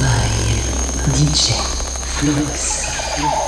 by DJ Flux.